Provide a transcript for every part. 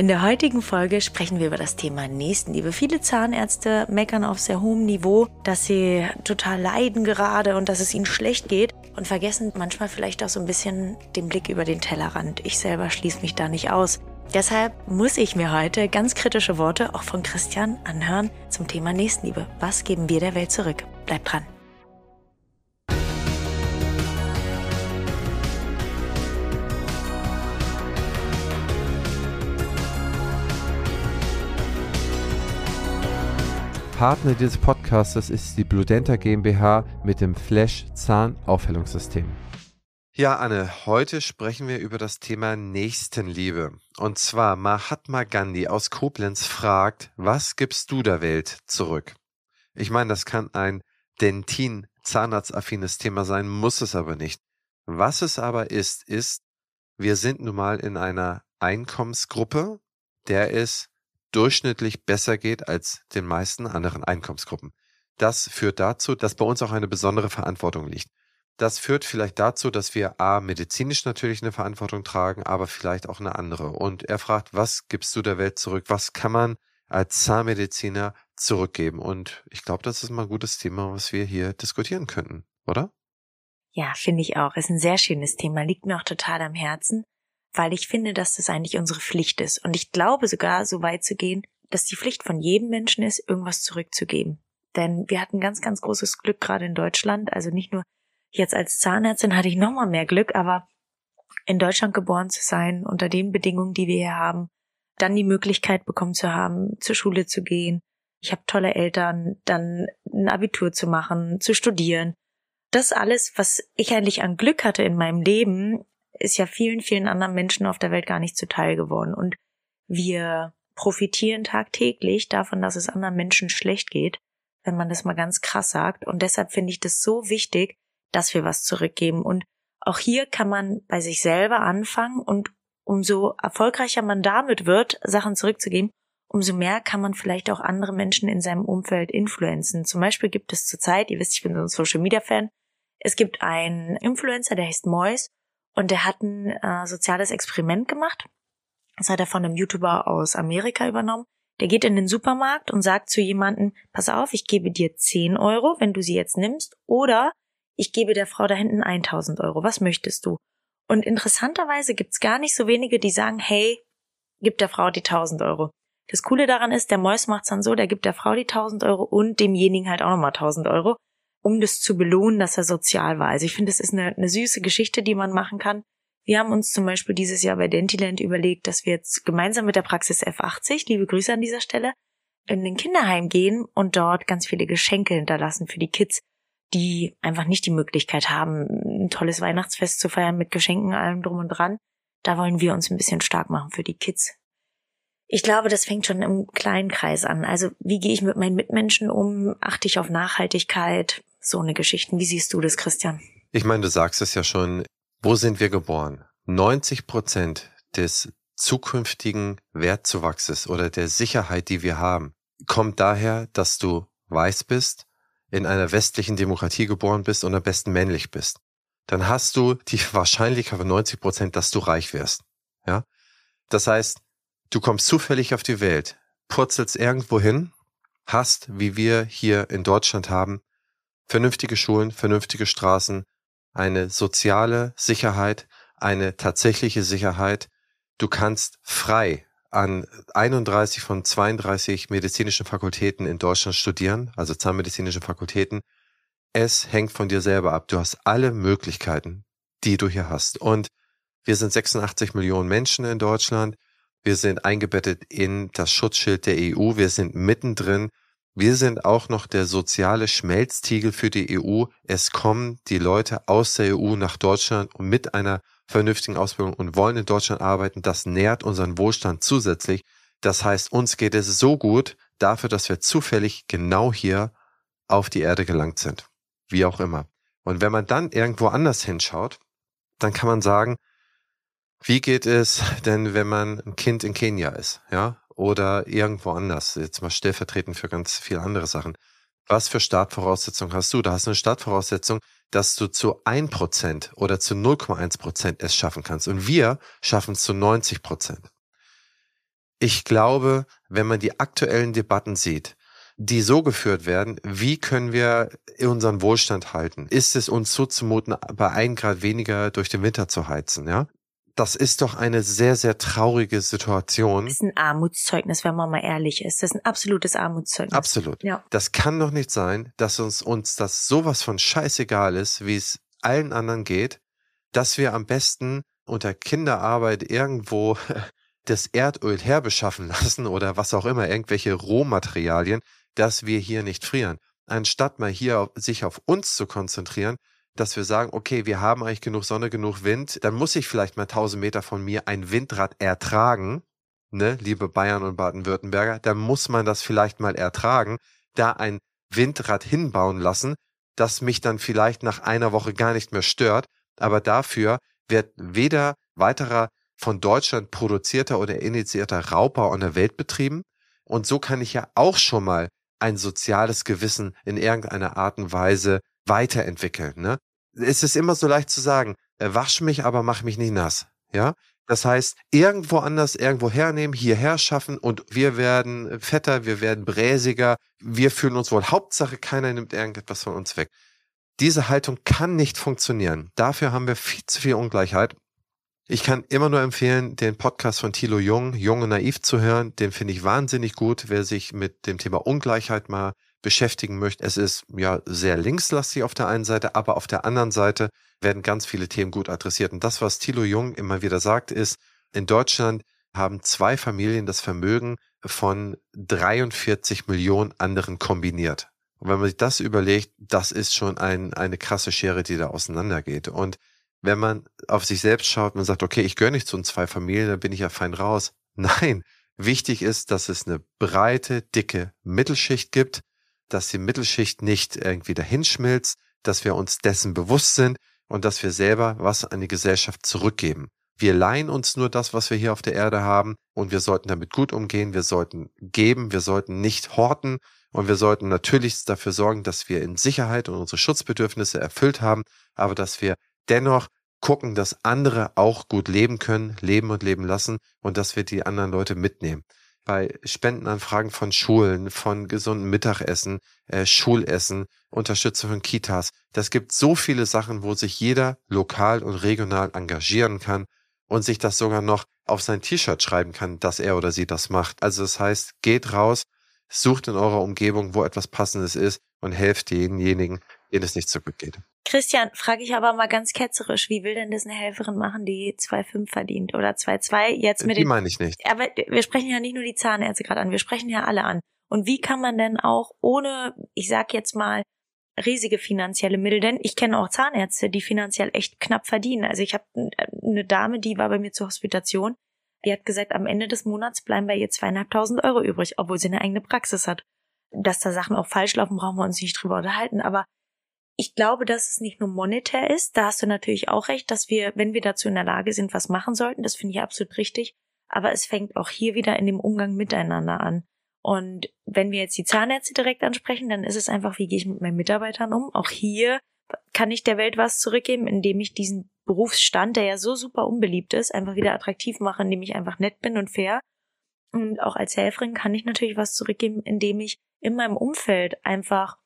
In der heutigen Folge sprechen wir über das Thema Nächstenliebe. Viele Zahnärzte meckern auf sehr hohem Niveau, dass sie total leiden gerade und dass es ihnen schlecht geht und vergessen manchmal vielleicht auch so ein bisschen den Blick über den Tellerrand. Ich selber schließe mich da nicht aus. Deshalb muss ich mir heute ganz kritische Worte auch von Christian anhören zum Thema Nächstenliebe. Was geben wir der Welt zurück? Bleibt dran. Partner dieses Podcasts ist die Bludenta GmbH mit dem Flash Zahnaufhellungssystem. Ja, Anne, heute sprechen wir über das Thema Nächstenliebe. Und zwar Mahatma Gandhi aus Koblenz fragt, was gibst du der Welt zurück? Ich meine, das kann ein Dentin zahnarztaffines Thema sein, muss es aber nicht. Was es aber ist, ist, wir sind nun mal in einer Einkommensgruppe, der es durchschnittlich besser geht als den meisten anderen Einkommensgruppen. Das führt dazu, dass bei uns auch eine besondere Verantwortung liegt. Das führt vielleicht dazu, dass wir A, medizinisch natürlich eine Verantwortung tragen, aber vielleicht auch eine andere. Und er fragt, was gibst du der Welt zurück? Was kann man als Zahnmediziner zurückgeben? Und ich glaube, das ist mal ein gutes Thema, was wir hier diskutieren könnten, oder? Ja, finde ich auch. Ist ein sehr schönes Thema, liegt mir auch total am Herzen weil ich finde, dass das eigentlich unsere Pflicht ist. Und ich glaube sogar, so weit zu gehen, dass die Pflicht von jedem Menschen ist, irgendwas zurückzugeben. Denn wir hatten ganz, ganz großes Glück gerade in Deutschland. Also nicht nur jetzt als Zahnärztin hatte ich nochmal mehr Glück, aber in Deutschland geboren zu sein, unter den Bedingungen, die wir hier haben, dann die Möglichkeit bekommen zu haben, zur Schule zu gehen. Ich habe tolle Eltern, dann ein Abitur zu machen, zu studieren. Das alles, was ich eigentlich an Glück hatte in meinem Leben, ist ja vielen, vielen anderen Menschen auf der Welt gar nicht zuteil geworden. Und wir profitieren tagtäglich davon, dass es anderen Menschen schlecht geht, wenn man das mal ganz krass sagt. Und deshalb finde ich das so wichtig, dass wir was zurückgeben. Und auch hier kann man bei sich selber anfangen und umso erfolgreicher man damit wird, Sachen zurückzugeben, umso mehr kann man vielleicht auch andere Menschen in seinem Umfeld influenzen. Zum Beispiel gibt es zurzeit, ihr wisst, ich bin so ein Social Media Fan, es gibt einen Influencer, der heißt Mois und der hat ein äh, soziales Experiment gemacht. Das hat er von einem YouTuber aus Amerika übernommen. Der geht in den Supermarkt und sagt zu jemandem, pass auf, ich gebe dir 10 Euro, wenn du sie jetzt nimmst, oder ich gebe der Frau da hinten 1000 Euro. Was möchtest du? Und interessanterweise gibt's gar nicht so wenige, die sagen, hey, gib der Frau die 1000 Euro. Das Coole daran ist, der Mäus macht's dann so, der gibt der Frau die 1000 Euro und demjenigen halt auch nochmal 1000 Euro um das zu belohnen, dass er sozial war. Also ich finde, es ist eine, eine süße Geschichte, die man machen kann. Wir haben uns zum Beispiel dieses Jahr bei Dentiland überlegt, dass wir jetzt gemeinsam mit der Praxis F80, liebe Grüße an dieser Stelle, in den Kinderheim gehen und dort ganz viele Geschenke hinterlassen für die Kids, die einfach nicht die Möglichkeit haben, ein tolles Weihnachtsfest zu feiern mit Geschenken, allem drum und dran. Da wollen wir uns ein bisschen stark machen für die Kids. Ich glaube, das fängt schon im kleinen Kreis an. Also wie gehe ich mit meinen Mitmenschen um? Achte ich auf Nachhaltigkeit? So eine Geschichten. Wie siehst du das, Christian? Ich meine, du sagst es ja schon. Wo sind wir geboren? 90 Prozent des zukünftigen Wertzuwachses oder der Sicherheit, die wir haben, kommt daher, dass du weiß bist, in einer westlichen Demokratie geboren bist und am besten männlich bist. Dann hast du die Wahrscheinlichkeit von 90 Prozent, dass du reich wirst. Ja? Das heißt, du kommst zufällig auf die Welt, purzelst irgendwo hin, hast, wie wir hier in Deutschland haben, vernünftige Schulen, vernünftige Straßen, eine soziale Sicherheit, eine tatsächliche Sicherheit. Du kannst frei an 31 von 32 medizinischen Fakultäten in Deutschland studieren, also zahnmedizinische Fakultäten. Es hängt von dir selber ab. Du hast alle Möglichkeiten, die du hier hast. Und wir sind 86 Millionen Menschen in Deutschland. Wir sind eingebettet in das Schutzschild der EU. Wir sind mittendrin wir sind auch noch der soziale Schmelztiegel für die EU. Es kommen die Leute aus der EU nach Deutschland mit einer vernünftigen Ausbildung und wollen in Deutschland arbeiten. Das nährt unseren Wohlstand zusätzlich. Das heißt, uns geht es so gut dafür, dass wir zufällig genau hier auf die Erde gelangt sind. Wie auch immer. Und wenn man dann irgendwo anders hinschaut, dann kann man sagen, wie geht es denn, wenn man ein Kind in Kenia ist? Ja, oder irgendwo anders, jetzt mal stellvertretend für ganz viele andere Sachen. Was für Startvoraussetzungen hast du? Da hast du eine Startvoraussetzung, dass du zu 1% oder zu 0,1% es schaffen kannst. Und wir schaffen es zu 90%. Ich glaube, wenn man die aktuellen Debatten sieht, die so geführt werden, wie können wir unseren Wohlstand halten? Ist es uns zuzumuten, bei ein Grad weniger durch den Winter zu heizen, ja? Das ist doch eine sehr, sehr traurige Situation. Das ist ein Armutszeugnis, wenn man mal ehrlich ist. Das ist ein absolutes Armutszeugnis. Absolut. Ja. Das kann doch nicht sein, dass uns, uns das sowas von scheißegal ist, wie es allen anderen geht, dass wir am besten unter Kinderarbeit irgendwo das Erdöl herbeschaffen lassen oder was auch immer, irgendwelche Rohmaterialien, dass wir hier nicht frieren. Anstatt mal hier sich auf uns zu konzentrieren, dass wir sagen, okay, wir haben eigentlich genug Sonne, genug Wind, dann muss ich vielleicht mal 1000 Meter von mir ein Windrad ertragen, ne, liebe Bayern und Baden-Württemberger, dann muss man das vielleicht mal ertragen, da ein Windrad hinbauen lassen, das mich dann vielleicht nach einer Woche gar nicht mehr stört, aber dafür wird weder weiterer von Deutschland produzierter oder initiierter Raubbau an der Welt betrieben. Und so kann ich ja auch schon mal ein soziales Gewissen in irgendeiner Art und Weise weiterentwickeln. Ne? Es ist immer so leicht zu sagen, äh, wasch mich, aber mach mich nicht nass. Ja, das heißt, irgendwo anders, irgendwo hernehmen, hierher schaffen und wir werden fetter, wir werden bräsiger, wir fühlen uns wohl. Hauptsache, keiner nimmt irgendetwas von uns weg. Diese Haltung kann nicht funktionieren. Dafür haben wir viel zu viel Ungleichheit. Ich kann immer nur empfehlen, den Podcast von Thilo Jung, Jung und Naiv zu hören. Den finde ich wahnsinnig gut, wer sich mit dem Thema Ungleichheit mal beschäftigen möchte. Es ist ja sehr linkslastig auf der einen Seite, aber auf der anderen Seite werden ganz viele Themen gut adressiert. Und das, was Thilo Jung immer wieder sagt, ist, in Deutschland haben zwei Familien das Vermögen von 43 Millionen anderen kombiniert. Und wenn man sich das überlegt, das ist schon ein, eine krasse Schere, die da auseinandergeht. Und wenn man auf sich selbst schaut und sagt, okay, ich gehöre nicht zu uns zwei Familien, dann bin ich ja fein raus. Nein, wichtig ist, dass es eine breite, dicke Mittelschicht gibt, dass die Mittelschicht nicht irgendwie dahinschmilzt, dass wir uns dessen bewusst sind und dass wir selber was an die Gesellschaft zurückgeben. Wir leihen uns nur das, was wir hier auf der Erde haben und wir sollten damit gut umgehen, wir sollten geben, wir sollten nicht horten und wir sollten natürlich dafür sorgen, dass wir in Sicherheit und unsere Schutzbedürfnisse erfüllt haben, aber dass wir dennoch gucken, dass andere auch gut leben können, leben und leben lassen und dass wir die anderen Leute mitnehmen. Bei Spendenanfragen von Schulen, von gesunden Mittagessen, äh, Schulessen, Unterstützung von Kitas. Das gibt so viele Sachen, wo sich jeder lokal und regional engagieren kann und sich das sogar noch auf sein T-Shirt schreiben kann, dass er oder sie das macht. Also das heißt, geht raus, sucht in eurer Umgebung, wo etwas Passendes ist und helft denjenigen, denen es nicht so gut geht. Christian, frage ich aber mal ganz ketzerisch, wie will denn das eine Helferin machen, die 2,5 verdient oder 2,2 jetzt mit Die meine ich nicht. Aber wir sprechen ja nicht nur die Zahnärzte gerade an, wir sprechen ja alle an. Und wie kann man denn auch ohne, ich sag jetzt mal, riesige finanzielle Mittel, denn ich kenne auch Zahnärzte, die finanziell echt knapp verdienen. Also ich habe eine Dame, die war bei mir zur Hospitation, die hat gesagt, am Ende des Monats bleiben bei ihr zweieinhalbtausend Euro übrig, obwohl sie eine eigene Praxis hat. Dass da Sachen auch falsch laufen, brauchen wir uns nicht drüber unterhalten, aber ich glaube, dass es nicht nur monetär ist. Da hast du natürlich auch recht, dass wir, wenn wir dazu in der Lage sind, was machen sollten. Das finde ich absolut richtig. Aber es fängt auch hier wieder in dem Umgang miteinander an. Und wenn wir jetzt die Zahnärzte direkt ansprechen, dann ist es einfach, wie gehe ich mit meinen Mitarbeitern um? Auch hier kann ich der Welt was zurückgeben, indem ich diesen Berufsstand, der ja so super unbeliebt ist, einfach wieder attraktiv mache, indem ich einfach nett bin und fair. Und auch als Helferin kann ich natürlich was zurückgeben, indem ich in meinem Umfeld einfach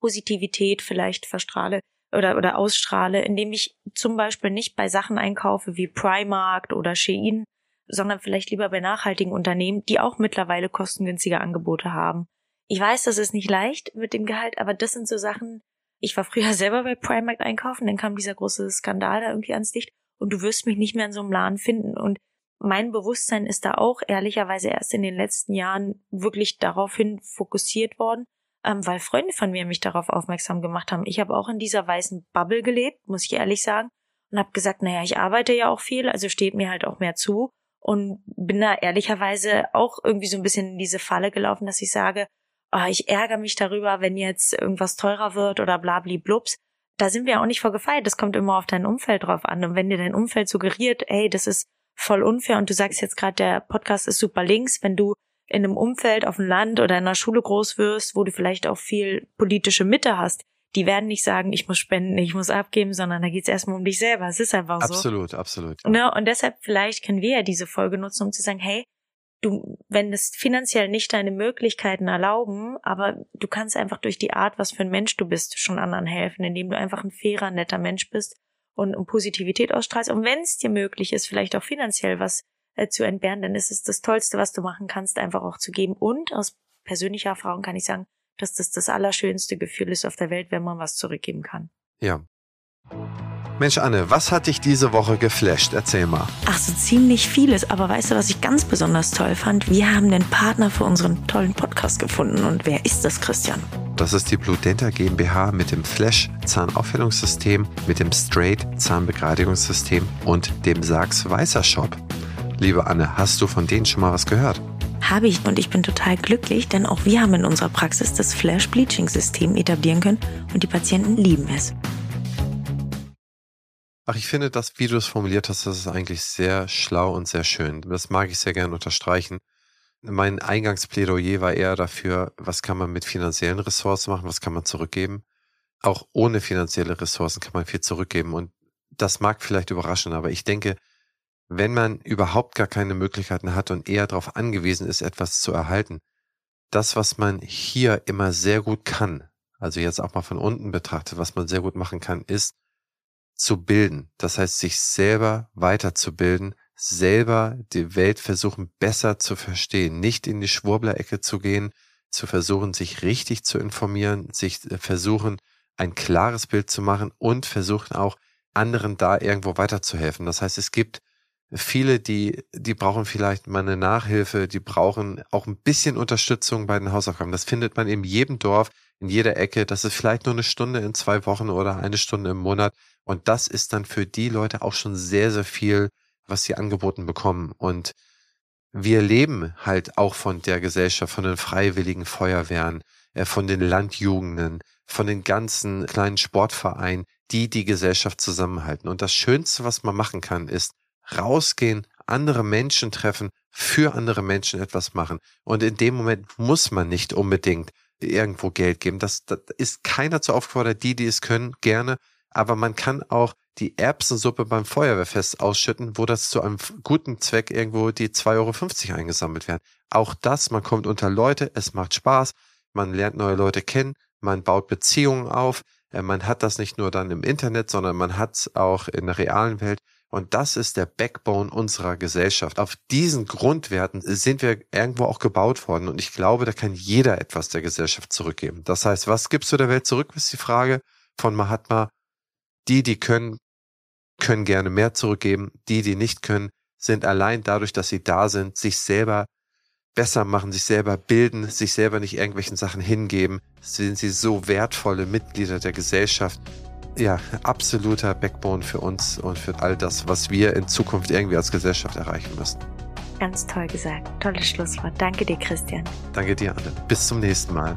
Positivität vielleicht verstrahle oder, oder ausstrahle, indem ich zum Beispiel nicht bei Sachen einkaufe wie Primark oder Shein, sondern vielleicht lieber bei nachhaltigen Unternehmen, die auch mittlerweile kostengünstige Angebote haben. Ich weiß, das ist nicht leicht mit dem Gehalt, aber das sind so Sachen, ich war früher selber bei Primark einkaufen, dann kam dieser große Skandal da irgendwie ans Licht und du wirst mich nicht mehr in so einem Laden finden. Und mein Bewusstsein ist da auch ehrlicherweise erst in den letzten Jahren wirklich daraufhin fokussiert worden, ähm, weil Freunde von mir mich darauf aufmerksam gemacht haben. Ich habe auch in dieser weißen Bubble gelebt, muss ich ehrlich sagen, und habe gesagt, naja, ich arbeite ja auch viel, also steht mir halt auch mehr zu und bin da ehrlicherweise auch irgendwie so ein bisschen in diese Falle gelaufen, dass ich sage, oh, ich ärgere mich darüber, wenn jetzt irgendwas teurer wird oder blabli blups. Da sind wir auch nicht vorgefeilt. Das kommt immer auf dein Umfeld drauf an. Und wenn dir dein Umfeld suggeriert, ey, das ist voll unfair und du sagst jetzt gerade, der Podcast ist super links, wenn du in einem Umfeld auf dem Land oder in einer Schule groß wirst, wo du vielleicht auch viel politische Mitte hast, die werden nicht sagen, ich muss spenden, ich muss abgeben, sondern da geht's erstmal um dich selber. Es ist einfach so. Absolut, absolut. Ne? Und deshalb vielleicht können wir ja diese Folge nutzen, um zu sagen, hey, du, wenn es finanziell nicht deine Möglichkeiten erlauben, aber du kannst einfach durch die Art, was für ein Mensch du bist, schon anderen helfen, indem du einfach ein fairer, netter Mensch bist und um Positivität ausstrahlst. Und wenn es dir möglich ist, vielleicht auch finanziell was äh, zu entbehren, dann ist es das Tollste, was du machen kannst, einfach auch zu geben. Und aus persönlicher Erfahrung kann ich sagen, dass das das allerschönste Gefühl ist auf der Welt, wenn man was zurückgeben kann. Ja. Mensch, Anne, was hat dich diese Woche geflasht? Erzähl mal. Ach, so ziemlich vieles. Aber weißt du, was ich ganz besonders toll fand? Wir haben den Partner für unseren tollen Podcast gefunden. Und wer ist das, Christian? Das ist die Blue Denta GmbH mit dem Flash Zahnaufhellungssystem, mit dem Straight Zahnbegradigungssystem und dem Sachs Weißer Shop. Liebe Anne, hast du von denen schon mal was gehört? Habe ich und ich bin total glücklich, denn auch wir haben in unserer Praxis das Flash Bleaching System etablieren können und die Patienten lieben es. Ach, ich finde das, wie du es formuliert hast, das ist eigentlich sehr schlau und sehr schön. Das mag ich sehr gerne unterstreichen. Mein Eingangsplädoyer war eher dafür, was kann man mit finanziellen Ressourcen machen, was kann man zurückgeben. Auch ohne finanzielle Ressourcen kann man viel zurückgeben. Und das mag vielleicht überraschen, aber ich denke, wenn man überhaupt gar keine Möglichkeiten hat und eher darauf angewiesen ist, etwas zu erhalten, das, was man hier immer sehr gut kann, also jetzt auch mal von unten betrachtet, was man sehr gut machen kann, ist, zu bilden. Das heißt, sich selber weiterzubilden, selber die Welt versuchen besser zu verstehen, nicht in die Schwurblerecke zu gehen, zu versuchen, sich richtig zu informieren, sich äh, versuchen, ein klares Bild zu machen und versuchen auch anderen da irgendwo weiterzuhelfen. Das heißt, es gibt viele, die, die brauchen vielleicht mal eine Nachhilfe, die brauchen auch ein bisschen Unterstützung bei den Hausaufgaben. Das findet man in jedem Dorf, in jeder Ecke. Das ist vielleicht nur eine Stunde in zwei Wochen oder eine Stunde im Monat. Und das ist dann für die Leute auch schon sehr, sehr viel, was sie angeboten bekommen. Und wir leben halt auch von der Gesellschaft, von den freiwilligen Feuerwehren, äh, von den Landjugenden, von den ganzen kleinen Sportvereinen, die die Gesellschaft zusammenhalten. Und das Schönste, was man machen kann, ist rausgehen, andere Menschen treffen, für andere Menschen etwas machen. Und in dem Moment muss man nicht unbedingt irgendwo Geld geben. Das, das ist keiner zu aufgefordert, die, die es können, gerne aber man kann auch die Erbsensuppe beim Feuerwehrfest ausschütten, wo das zu einem guten Zweck irgendwo die 2,50 Euro eingesammelt werden. Auch das, man kommt unter Leute, es macht Spaß, man lernt neue Leute kennen, man baut Beziehungen auf, äh, man hat das nicht nur dann im Internet, sondern man hat es auch in der realen Welt. Und das ist der Backbone unserer Gesellschaft. Auf diesen Grundwerten sind wir irgendwo auch gebaut worden. Und ich glaube, da kann jeder etwas der Gesellschaft zurückgeben. Das heißt, was gibst du der Welt zurück, ist die Frage von Mahatma die, die können, können gerne mehr zurückgeben. Die, die nicht können, sind allein dadurch, dass sie da sind, sich selber besser machen, sich selber bilden, sich selber nicht irgendwelchen Sachen hingeben, sind sie so wertvolle Mitglieder der Gesellschaft. Ja, absoluter Backbone für uns und für all das, was wir in Zukunft irgendwie als Gesellschaft erreichen müssen. Ganz toll gesagt. Tolles Schlusswort. Danke dir, Christian. Danke dir, Anne. Bis zum nächsten Mal.